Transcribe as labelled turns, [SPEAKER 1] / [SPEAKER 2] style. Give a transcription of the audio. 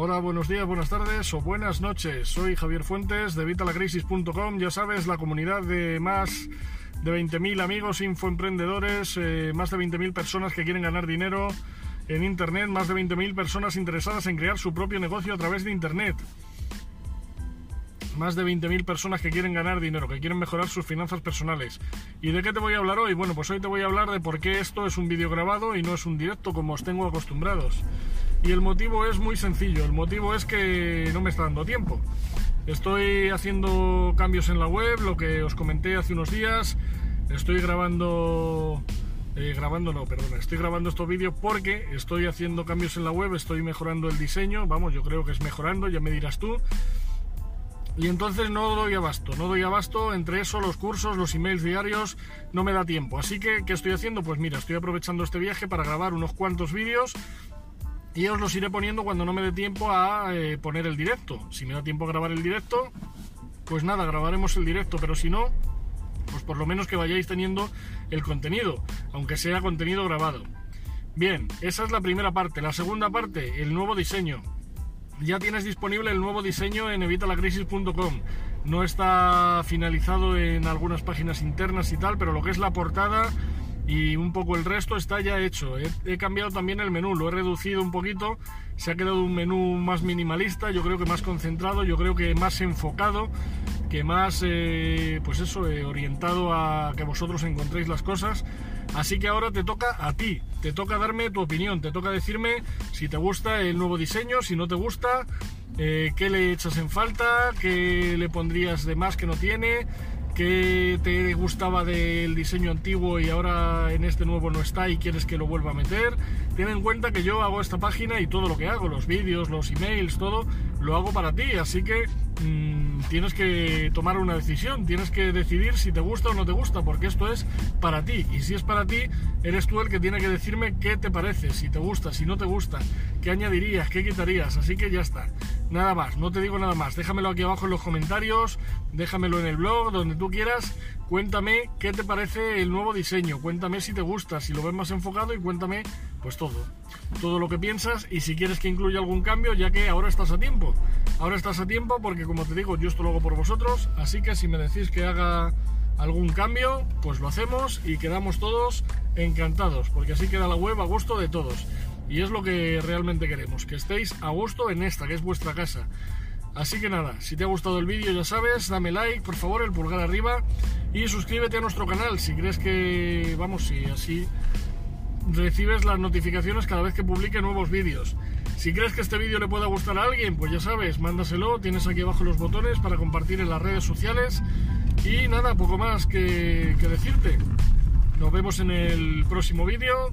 [SPEAKER 1] Hola, buenos días, buenas tardes o buenas noches. Soy Javier Fuentes de Vitalacrisis.com. Ya sabes, la comunidad de más de 20.000 amigos infoemprendedores, eh, más de 20.000 personas que quieren ganar dinero en Internet, más de 20.000 personas interesadas en crear su propio negocio a través de Internet. Más de 20.000 personas que quieren ganar dinero, que quieren mejorar sus finanzas personales. ¿Y de qué te voy a hablar hoy? Bueno, pues hoy te voy a hablar de por qué esto es un vídeo grabado y no es un directo como os tengo acostumbrados. Y el motivo es muy sencillo, el motivo es que no me está dando tiempo. Estoy haciendo cambios en la web, lo que os comenté hace unos días. Estoy grabando... Eh, grabando no, perdona, estoy grabando estos vídeos porque estoy haciendo cambios en la web, estoy mejorando el diseño, vamos, yo creo que es mejorando, ya me dirás tú. Y entonces no doy abasto, no doy abasto, entre eso, los cursos, los emails diarios, no me da tiempo. Así que, ¿qué estoy haciendo? Pues mira, estoy aprovechando este viaje para grabar unos cuantos vídeos y os los iré poniendo cuando no me dé tiempo a eh, poner el directo. Si me da tiempo a grabar el directo, pues nada, grabaremos el directo, pero si no, pues por lo menos que vayáis teniendo el contenido, aunque sea contenido grabado. Bien, esa es la primera parte. La segunda parte, el nuevo diseño. Ya tienes disponible el nuevo diseño en evitalacrisis.com. No está finalizado en algunas páginas internas y tal, pero lo que es la portada y un poco el resto está ya hecho. He, cambiado también el menú, lo he reducido un poquito, se ha quedado un menú más minimalista, yo creo que más concentrado, yo creo que más enfocado, que más, eh, pues eso, eh, orientado a que vosotros encontréis las cosas. Así que ahora te toca a ti, te toca darme tu opinión, te toca decirme si te gusta el nuevo diseño, si no te gusta, eh, qué le echas en falta, qué le pondrías de más que no tiene, ¿Qué te gustaba del diseño antiguo y ahora en este nuevo no está y quieres que lo vuelva a meter? Ten en cuenta que yo hago esta página y todo lo que hago, los vídeos, los emails, todo, lo hago para ti, así que mmm, tienes que tomar una decisión, tienes que decidir si te gusta o no te gusta, porque esto es para ti, y si es para ti, eres tú el que tiene que decirme qué te parece, si te gusta, si no te gusta, qué añadirías, qué quitarías, así que ya está. Nada más, no te digo nada más. Déjamelo aquí abajo en los comentarios, déjamelo en el blog, donde tú quieras. Cuéntame qué te parece el nuevo diseño, cuéntame si te gusta, si lo ves más enfocado y cuéntame pues todo. Todo lo que piensas y si quieres que incluya algún cambio, ya que ahora estás a tiempo. Ahora estás a tiempo porque como te digo, yo esto lo hago por vosotros, así que si me decís que haga algún cambio, pues lo hacemos y quedamos todos encantados, porque así queda la web a gusto de todos. Y es lo que realmente queremos, que estéis a gusto en esta, que es vuestra casa. Así que nada, si te ha gustado el vídeo ya sabes, dame like, por favor, el pulgar arriba y suscríbete a nuestro canal si crees que, vamos, si así recibes las notificaciones cada vez que publique nuevos vídeos. Si crees que este vídeo le pueda gustar a alguien, pues ya sabes, mándaselo, tienes aquí abajo los botones para compartir en las redes sociales y nada, poco más que, que decirte. Nos vemos en el próximo vídeo.